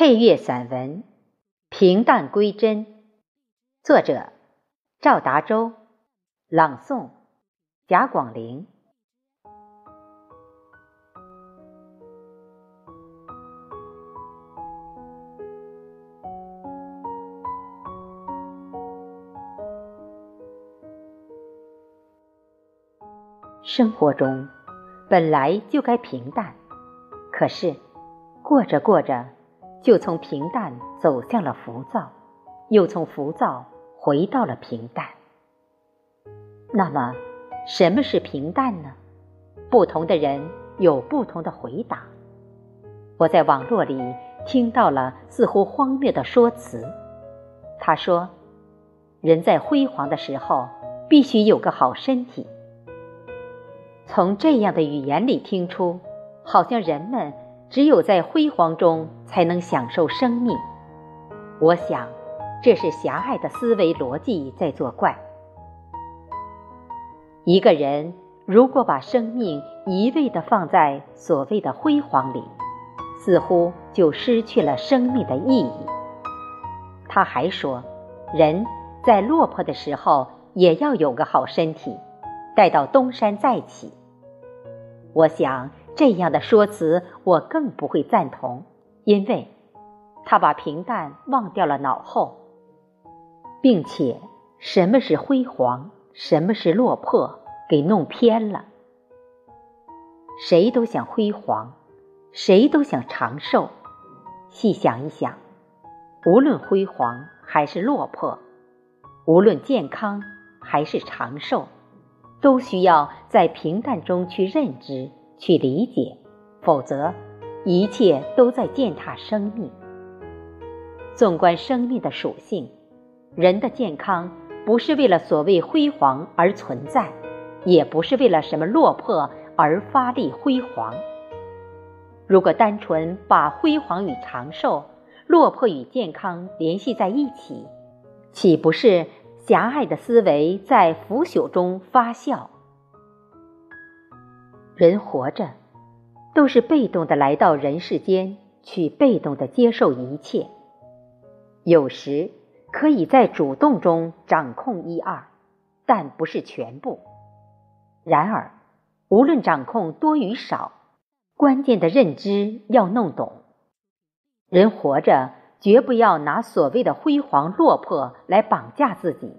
配乐散文《平淡归真》，作者赵达洲，朗诵贾广林。生活中本来就该平淡，可是过着过着。就从平淡走向了浮躁，又从浮躁回到了平淡。那么，什么是平淡呢？不同的人有不同的回答。我在网络里听到了似乎荒谬的说辞。他说：“人在辉煌的时候，必须有个好身体。”从这样的语言里听出，好像人们。只有在辉煌中才能享受生命。我想，这是狭隘的思维逻辑在作怪。一个人如果把生命一味地放在所谓的辉煌里，似乎就失去了生命的意义。他还说，人在落魄的时候也要有个好身体，待到东山再起。我想。这样的说辞，我更不会赞同，因为，他把平淡忘掉了脑后，并且什么是辉煌，什么是落魄，给弄偏了。谁都想辉煌，谁都想长寿。细想一想，无论辉煌还是落魄，无论健康还是长寿，都需要在平淡中去认知。去理解，否则一切都在践踏生命。纵观生命的属性，人的健康不是为了所谓辉煌而存在，也不是为了什么落魄而发力辉煌。如果单纯把辉煌与长寿、落魄与健康联系在一起，岂不是狭隘的思维在腐朽中发酵？人活着，都是被动的来到人世间，去被动的接受一切。有时可以在主动中掌控一二，但不是全部。然而，无论掌控多与少，关键的认知要弄懂。人活着，绝不要拿所谓的辉煌落魄来绑架自己。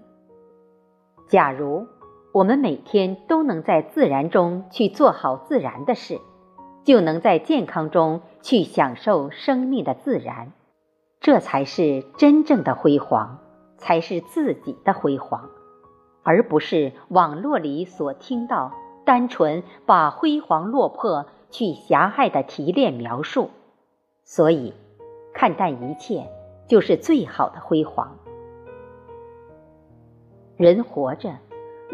假如。我们每天都能在自然中去做好自然的事，就能在健康中去享受生命的自然，这才是真正的辉煌，才是自己的辉煌，而不是网络里所听到单纯把辉煌落魄去狭隘的提炼描述。所以，看淡一切就是最好的辉煌。人活着。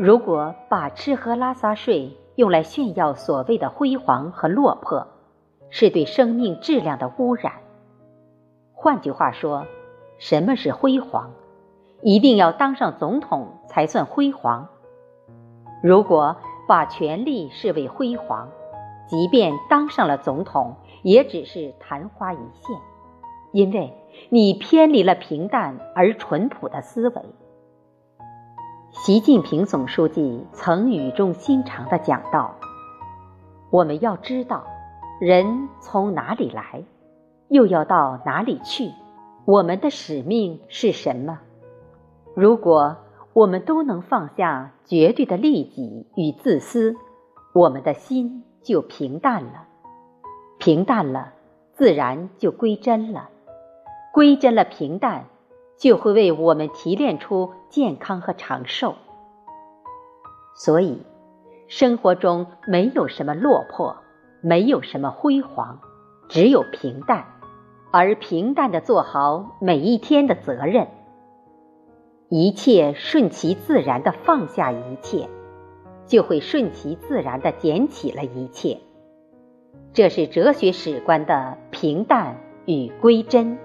如果把吃喝拉撒睡用来炫耀所谓的辉煌和落魄，是对生命质量的污染。换句话说，什么是辉煌？一定要当上总统才算辉煌。如果把权力视为辉煌，即便当上了总统，也只是昙花一现，因为你偏离了平淡而淳朴的思维。习近平总书记曾语重心长地讲到：“我们要知道，人从哪里来，又要到哪里去，我们的使命是什么？如果我们都能放下绝对的利己与自私，我们的心就平淡了，平淡了，自然就归真了，归真了，平淡。”就会为我们提炼出健康和长寿。所以，生活中没有什么落魄，没有什么辉煌，只有平淡，而平淡的做好每一天的责任。一切顺其自然的放下一切，就会顺其自然的捡起了一切。这是哲学史观的平淡与归真。